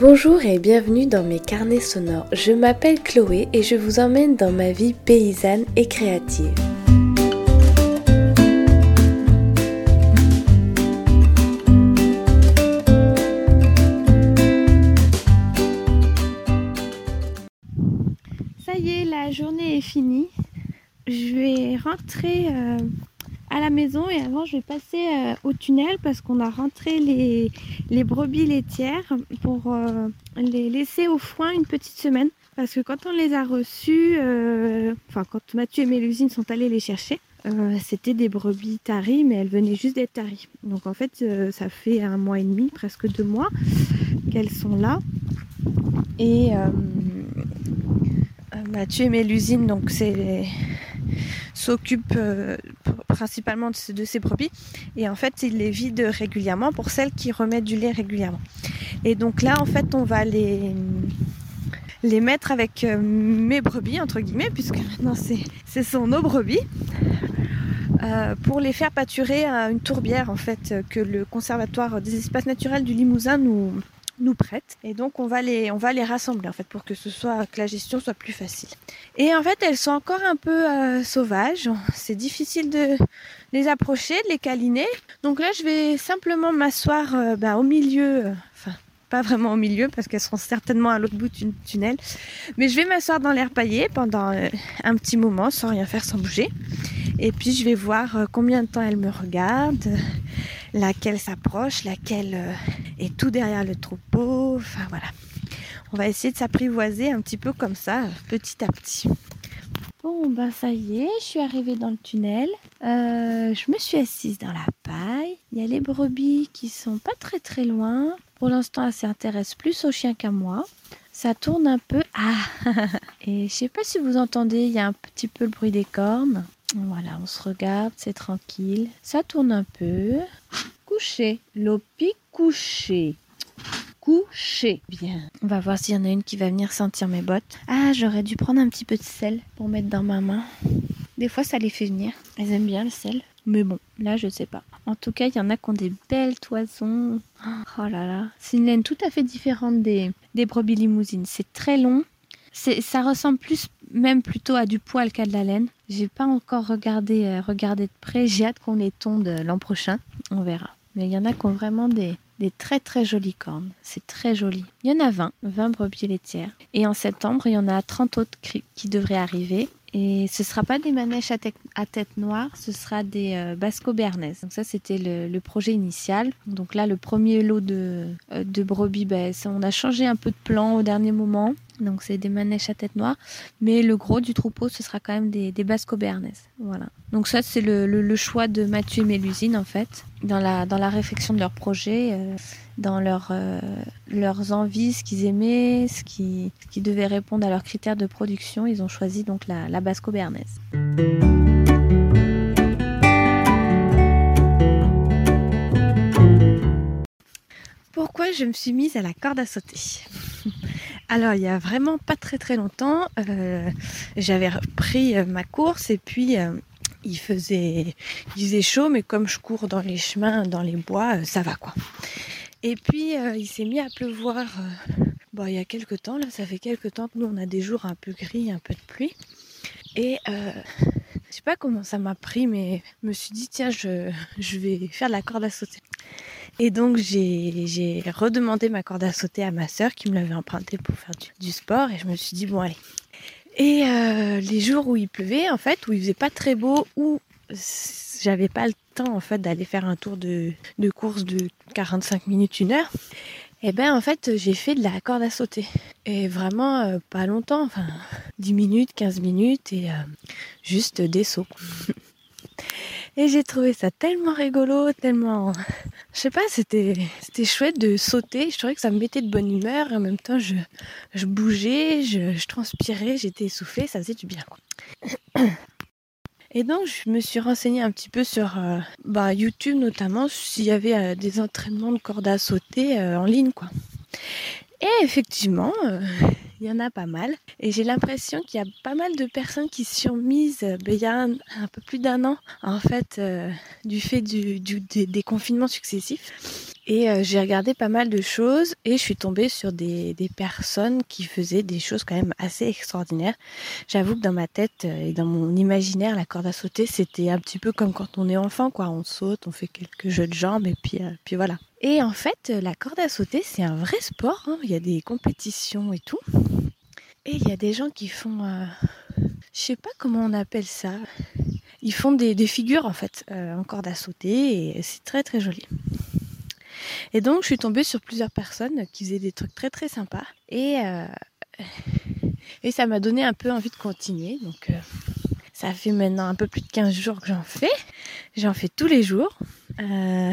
Bonjour et bienvenue dans mes carnets sonores. Je m'appelle Chloé et je vous emmène dans ma vie paysanne et créative. Ça y est, la journée est finie. Je vais rentrer euh, à la maison et avant je vais passer euh, au tunnel parce qu'on a rentré les, brebis laitières pour euh, les laisser au foin une petite semaine. Parce que quand on les a reçues, euh, enfin quand Mathieu et Mélusine sont allés les chercher, c'était des brebis taries, mais elles venaient juste d'être taries. Donc en fait, ça fait un mois et demi, presque deux mois qu'elles sont là. Et Mathieu et Mélusine, donc c'est s'occupe principalement de, de, ces brebis et en fait il les vide régulièrement pour celles qui remettent du lait régulièrement. Et donc là en fait on va les les mettre avec euh, mes brebis entre guillemets puisque maintenant c'est ce sont nos brebis euh, pour les faire pâturer à une tourbière en fait que le conservatoire des espaces naturels du Limousin nous nous prêtent. Et donc on va les, on va les rassembler en fait pour que ce soit que la gestion soit plus facile. Et en fait elles sont encore un peu euh, sauvages. C'est difficile de les approcher, de les câliner. Donc là je vais simplement m'asseoir euh, ben, au milieu, euh, enfin pas vraiment au milieu parce qu'elles seront certainement à l'autre bout du tunnel. Mais je vais m'asseoir dans l'air paillé pendant un petit moment sans rien faire, sans bouger. Et puis je vais voir combien de temps elles me regardent, laquelle s'approche, laquelle et tout derrière le troupeau. Enfin voilà. On va essayer de s'apprivoiser un petit peu comme ça, petit à petit. Bon, ben ça y est, je suis arrivée dans le tunnel. Euh, je me suis assise dans la paille. Il y a les brebis qui sont pas très très loin. Pour l'instant, elles s'intéressent plus aux chiens qu'à moi. Ça tourne un peu. Ah Et je sais pas si vous entendez, il y a un petit peu le bruit des cornes. Voilà, on se regarde, c'est tranquille. Ça tourne un peu. Couché. Lopi couché. Couché. Bien. On va voir s'il y en a une qui va venir sentir mes bottes. Ah, j'aurais dû prendre un petit peu de sel pour mettre dans ma main. Des fois, ça les fait venir. Elles aiment bien le sel. Mais bon, là, je sais pas. En tout cas, il y en a qui ont des belles toisons. Oh là là. C'est une laine tout à fait différente des, des brebis limousines. C'est très long. Ça ressemble plus, même plutôt à du poil qu'à de la laine. J'ai pas encore regardé, euh, regardé de près. J'ai hâte qu'on les tonde l'an prochain. On verra. Mais il y en a qui ont vraiment des, très très jolies cornes. C'est très joli. Il y en a 20, 20 brebis laitières. Et en septembre, il y en a 30 autres qui devraient arriver. Et ce sera pas des manèges à, tête noire, ce sera des euh, basco bernaises. Donc ça, c'était le, projet initial. Donc là, le premier lot de, euh, brebis, ben, on a changé un peu de plan au dernier moment. Donc c'est des manèges à tête noire. Mais le gros du troupeau, ce sera quand même des, des basco bernaises. Voilà. Donc ça, c'est le, choix de Mathieu et Mélusine, en fait, dans la, dans la réflexion de leur projet. Euh, dans euh, leurs envies, ce qu'ils aimaient, ce qui, devait répondre à leurs critères de production. Ils ont choisi donc la, la Basco. Pourquoi je me suis mise à la corde à sauter? Alors il y a vraiment pas très très longtemps, euh, j'avais pris euh, ma course et puis il faisait, il faisait chaud, mais comme je cours dans les chemins, dans les bois, ça va quoi. Et puis euh, il s'est mis à pleuvoir euh, il y a quelques temps, là ça fait quelques temps que nous on a des jours un peu gris, un peu de pluie. Et euh, je sais pas comment ça m'a pris, mais je me suis dit tiens je, vais faire de la corde à sauter. Et donc j'ai redemandé ma corde à sauter à ma sœur qui me l'avait empruntée pour faire du, sport et je me suis dit bon allez. Et euh, les jours où il pleuvait en fait, où il faisait pas très beau, où j'avais pas le temps en fait d'aller faire un tour de, de course de 45 minutes, une heure. Et eh ben en fait j'ai fait de la corde à sauter. Et vraiment euh, pas longtemps, enfin 10 minutes, 15 minutes et euh, juste des sauts. et j'ai trouvé ça tellement rigolo, tellement... Je sais pas, c'était chouette de sauter. Je trouvais que ça me mettait de bonne humeur. Et en même temps, je, je bougeais, je, transpirais, j'étais essoufflée, ça faisait du bien. Et donc, je me suis renseignée un petit peu sur euh, bah, YouTube, notamment s'il y avait euh, des entraînements de corde à sauter euh, en ligne, quoi. Et effectivement, il y en a pas mal. Et j'ai l'impression qu'il y a pas mal de personnes qui se sont mises ben, il y a un, peu plus d'un an, en fait, du fait du, des, confinements successifs. Et euh, j'ai regardé pas mal de choses et je suis tombée sur des, personnes qui faisaient des choses quand même assez extraordinaires. J'avoue que dans ma tête euh, et dans mon imaginaire, la corde à sauter, c'était un petit peu comme quand on est enfant, quoi. On saute, on fait quelques jeux de jambes et puis, euh, puis voilà. Et en fait, la corde à sauter, c'est un vrai sport. Hein. Il y a des compétitions et tout. Et il y a des gens qui font, euh, je sais pas comment on appelle ça. Ils font des, figures en fait en corde à sauter et c'est très très joli. Et donc je suis tombée sur plusieurs personnes qui faisaient des trucs très très sympas et euh, ça m'a donné un peu envie de continuer. Donc euh, ça fait maintenant un peu plus de 15 jours que j'en fais. J'en fais tous les jours. Euh,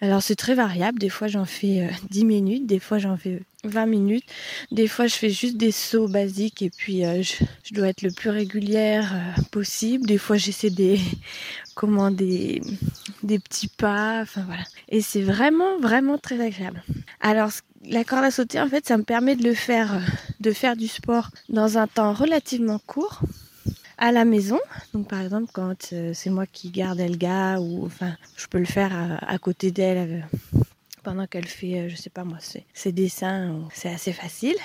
alors c'est très variable. Des fois j'en fais euh, 10 minutes, des fois j'en fais 20 minutes. Des fois je fais juste des sauts basiques et puis euh, je, dois être le plus régulière euh, possible. Des fois j'essaie des comment des des petits pas. Enfin voilà. Et c'est vraiment vraiment très agréable. Alors la corde à sauter en fait ça me permet de le faire euh, de faire du sport dans un temps relativement court à la maison. Donc par exemple quand euh, c'est moi qui garde Elga ou enfin je peux le faire à, côté d'elle euh, pendant qu'elle fait euh, je sais pas moi ses, dessins, c'est assez facile.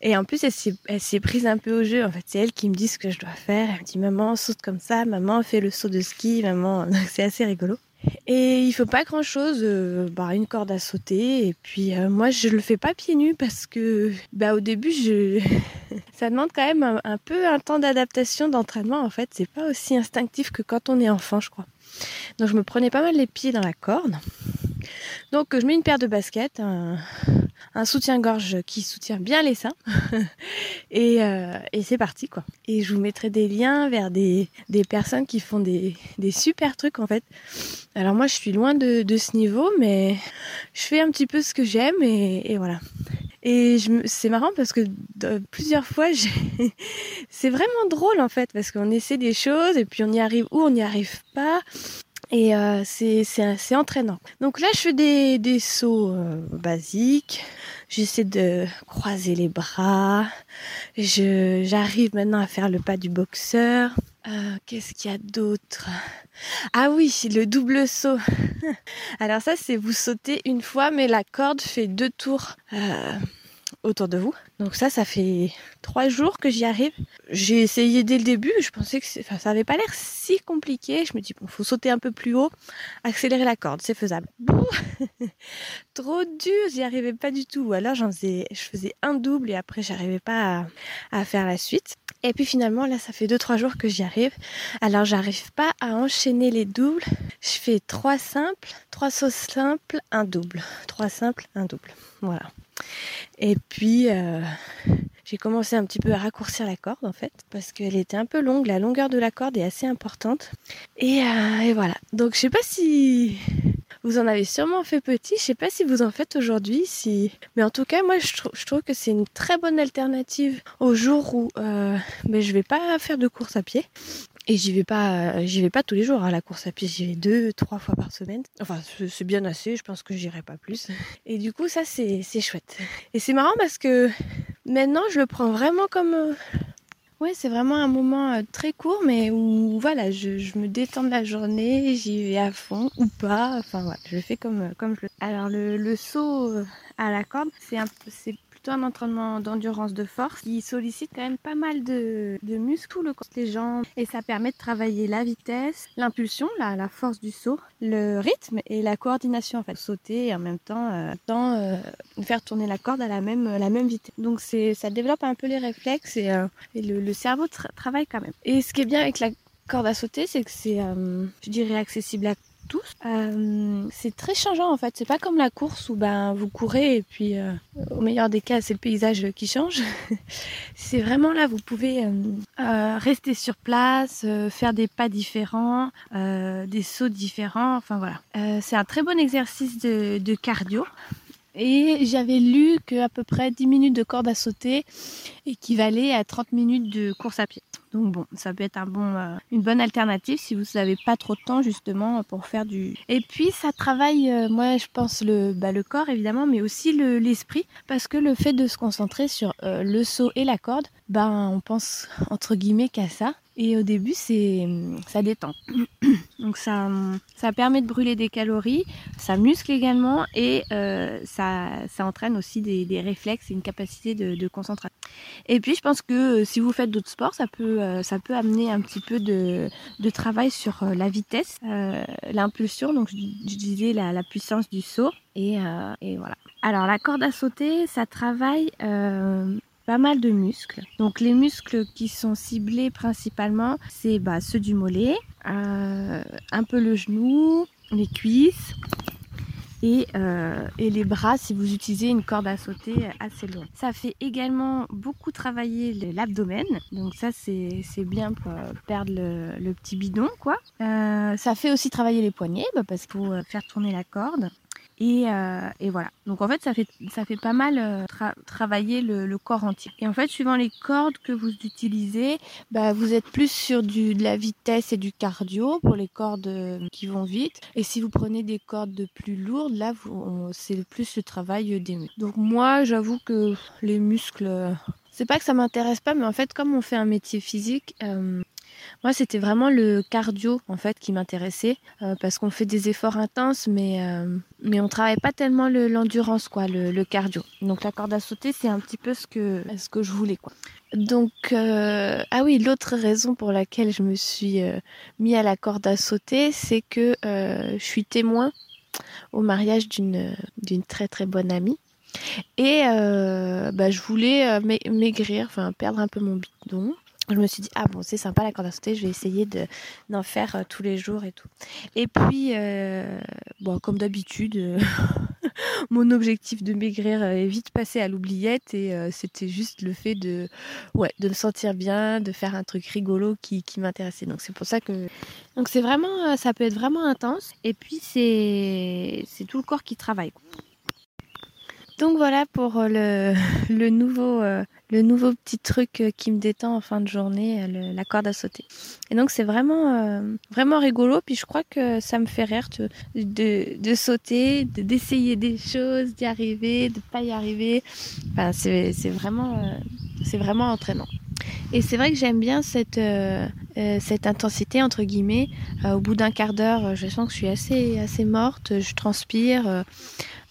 Et en plus elle s'est, elle s'est prise un peu au jeu. En fait c'est elle qui me dit ce que je dois faire. Elle me dit maman saute comme ça, maman fait le saut de ski, maman donc c'est assez rigolo. Et il faut pas grand chose, euh, bah, une corde à sauter. Et puis euh, moi je le fais pas pieds nus parce que bah, au début je ça demande quand même un, un peu un temps d'adaptation, d'entraînement. En fait c'est pas aussi instinctif que quand on est enfant je crois. Donc je me prenais pas mal les pieds dans la corde. Donc je mets une paire de baskets, un, soutien-gorge qui soutient bien les seins. et, euh, et c'est parti quoi. Et je vous mettrai des liens vers des, personnes qui font des, super trucs en fait. Alors moi je suis loin de, ce niveau mais je fais un petit peu ce que j'aime et, et voilà. Et c'est marrant parce que plusieurs fois, c'est vraiment drôle en fait parce qu'on essaie des choses et puis on y arrive ou on n'y arrive pas. Et euh, c'est entraînant. Donc là, je fais des, des sauts euh, basiques. J'essaie de croiser les bras. J'arrive maintenant à faire le pas du boxeur. Euh, Qu'est-ce qu'il y a d'autre? Ah oui, le double saut. Alors ça, c'est vous sautez une fois, mais la corde fait deux tours. Autour de vous. Donc ça, ça fait trois jours que j'y arrive. J'ai essayé dès le début, je pensais que enfin, ça avait pas l'air si compliqué. Je me dis, bon, faut sauter un peu plus haut, accélérer la corde, c'est faisable. Trop dur, j'y arrivais pas du tout. Ou alors j'en faisais, je faisais un double et après j'arrivais pas à, à faire la suite. Et puis finalement, là, ça fait deux trois jours que j'y arrive. Alors, j'arrive pas à enchaîner les doubles. Je fais trois simples, trois sauts simples, un double. Trois simples, un double. Voilà. Et puis, euh, j'ai commencé un petit peu à raccourcir la corde en fait, parce qu'elle était un peu longue. La longueur de la corde est assez importante. Et, euh, et voilà. Donc, je sais pas si vous en avez sûrement fait petit. Je sais pas si vous en faites aujourd'hui, si, mais en tout cas, moi, je, trou je trouve que c'est une très bonne alternative au jour où euh, ben, je vais pas faire de course à pied. Et j'y vais pas, j'y vais pas tous les jours à hein, la course à pied. J'y vais deux, trois fois par semaine. Enfin, c'est bien assez. Je pense que j'irai pas plus. Et du coup, ça, c'est, c'est chouette. Et c'est marrant parce que maintenant, je le prends vraiment comme, euh... ouais, c'est vraiment un moment euh, très court, mais où voilà, je, je, me détends de la journée, j'y vais à fond ou pas. Enfin voilà, je le fais comme, comme je le. Alors le, le saut euh, à la corde, c'est un, c'est un entraînement d'endurance de force qui sollicite quand même pas mal de, de muscles, le corps, les jambes, et ça permet de travailler la vitesse, l'impulsion, la, la force du saut, le rythme et la coordination en fait, sauter et en même temps, euh, temps euh, faire tourner la corde à la même, la même vitesse. Donc ça développe un peu les réflexes et, euh, et le, cerveau tra travaille quand même. Et ce qui est bien avec la corde à sauter, c'est que c'est, euh, je dirais, accessible à Euh, c'est très changeant en fait. C'est pas comme la course où ben vous courez et puis euh, au meilleur des cas c'est le paysage qui change. c'est vraiment là vous pouvez euh, rester sur place, faire des pas différents, des sauts différents. Enfin voilà. C'est un très bon exercice de cardio. Et j'avais lu qu'à peu près 10 minutes de corde à sauter équivalait à 30 minutes de course à pied. Donc bon, ça peut être un bon, euh, une bonne alternative si vous n'avez pas trop de temps justement pour faire du. Et puis ça travaille, euh, moi je pense le, bah, le corps évidemment, mais aussi l'esprit le, parce que le fait de se concentrer sur euh, le saut et la corde, ben on pense entre guillemets qu'à ça. Et au début, ça détend. Donc ça, ça permet de brûler des calories, ça muscle également et euh, ça, ça entraîne aussi des, des réflexes et une capacité de, concentration. Et puis je pense que euh, si vous faites d'autres sports, ça peut, euh, ça peut amener un petit peu de, de travail sur la vitesse, l'impulsion, donc je disais la, la, puissance du saut. Et, et, voilà. Alors la corde à sauter, ça travaille pas mal de muscles. Donc les muscles qui sont ciblés principalement, c'est bah, ceux du mollet, euh, un peu le genou, les cuisses. Et, euh, et, les bras si vous utilisez une corde à sauter assez longue. Ça fait également beaucoup travailler l'abdomen, donc ça c'est bien pour perdre le, petit bidon quoi. Euh, ça fait aussi travailler les poignets bah, parce qu'il faut faire tourner la corde. Et, euh, et, voilà. Donc en fait, ça fait, pas mal euh, tra travailler le, corps entier. Et en fait, suivant les cordes que vous utilisez, bah, vous êtes plus sur de la vitesse et du cardio pour les cordes euh, qui vont vite. Et si vous prenez des cordes de plus lourdes, là, c'est plus le travail des muscles. Donc moi, j'avoue que les muscles, c'est pas que ça m'intéresse pas, mais en fait, comme on fait un métier physique, moi, c'était vraiment le cardio en fait qui m'intéressait euh, parce qu'on fait des efforts intenses, mais euh, mais on travaille pas tellement l'endurance quoi, le, le, cardio. Donc la corde à sauter, c'est un petit peu ce que ce que je voulais quoi. Donc euh, ah oui, l'autre raison pour laquelle je me suis euh, mis à la corde à sauter, c'est que je suis témoin au mariage d'une d'une très très bonne amie. Et bah, je voulais maigrir, enfin perdre un peu mon bidon je me suis dit ah bon c'est sympa la corde à sauter je vais essayer de d'en faire euh, tous les jours et tout. Et puis euh, bon comme d'habitude euh, mon objectif de maigrir est vite passé à l'oubliette et c'était juste le fait de ouais de me sentir bien de faire un truc rigolo qui, qui m'intéressait. Donc c'est pour ça que donc c'est vraiment ça peut être vraiment intense et puis c'est tout le corps qui travaille. Donc voilà pour le, le nouveau le nouveau petit truc euh, qui me détend en fin de journée, euh, la corde à sauter. Et donc c'est vraiment euh, vraiment rigolo. Puis je crois que ça me fait rire de, de, sauter, d'essayer des choses, d'y arriver, de pas y arriver. Enfin c'est vraiment c'est vraiment entraînant. Et c'est vrai que j'aime bien cette, cette intensité, entre guillemets. Au bout d'un quart d'heure, je sens que je suis assez, assez morte, je transpire.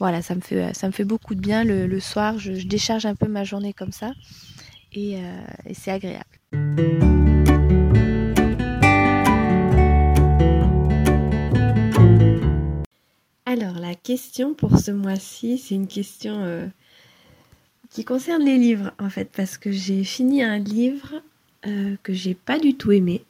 Voilà, ça me, fait, beaucoup de bien le, soir. Je, décharge un peu ma journée comme ça. Et, et c'est agréable. Alors, la question pour ce mois-ci, c'est une question qui concerne les livres en fait parce que j'ai fini un livre euh, que j'ai pas du tout aimé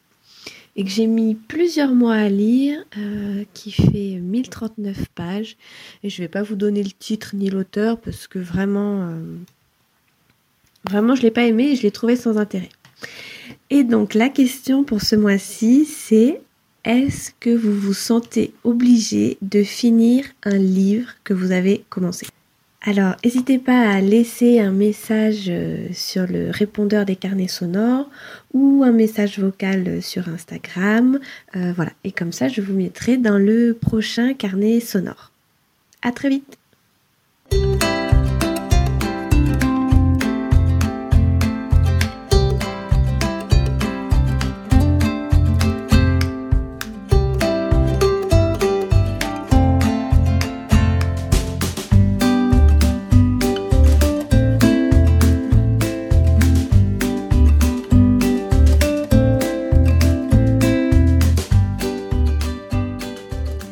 et que j'ai mis plusieurs mois à lire euh, qui fait 1039 pages et je vais pas vous donner le titre ni l'auteur parce que vraiment euh, vraiment je l'ai pas aimé et je l'ai trouvé sans intérêt. Et donc la question pour ce mois-ci c'est est-ce que vous vous sentez obligé de finir un livre que vous avez commencé? Alors, n'hésitez pas à laisser un message euh, sur le répondeur des carnets sonores ou un message vocal sur Instagram. Euh, voilà, et comme ça, je vous mettrai dans le prochain carnet sonore. À très vite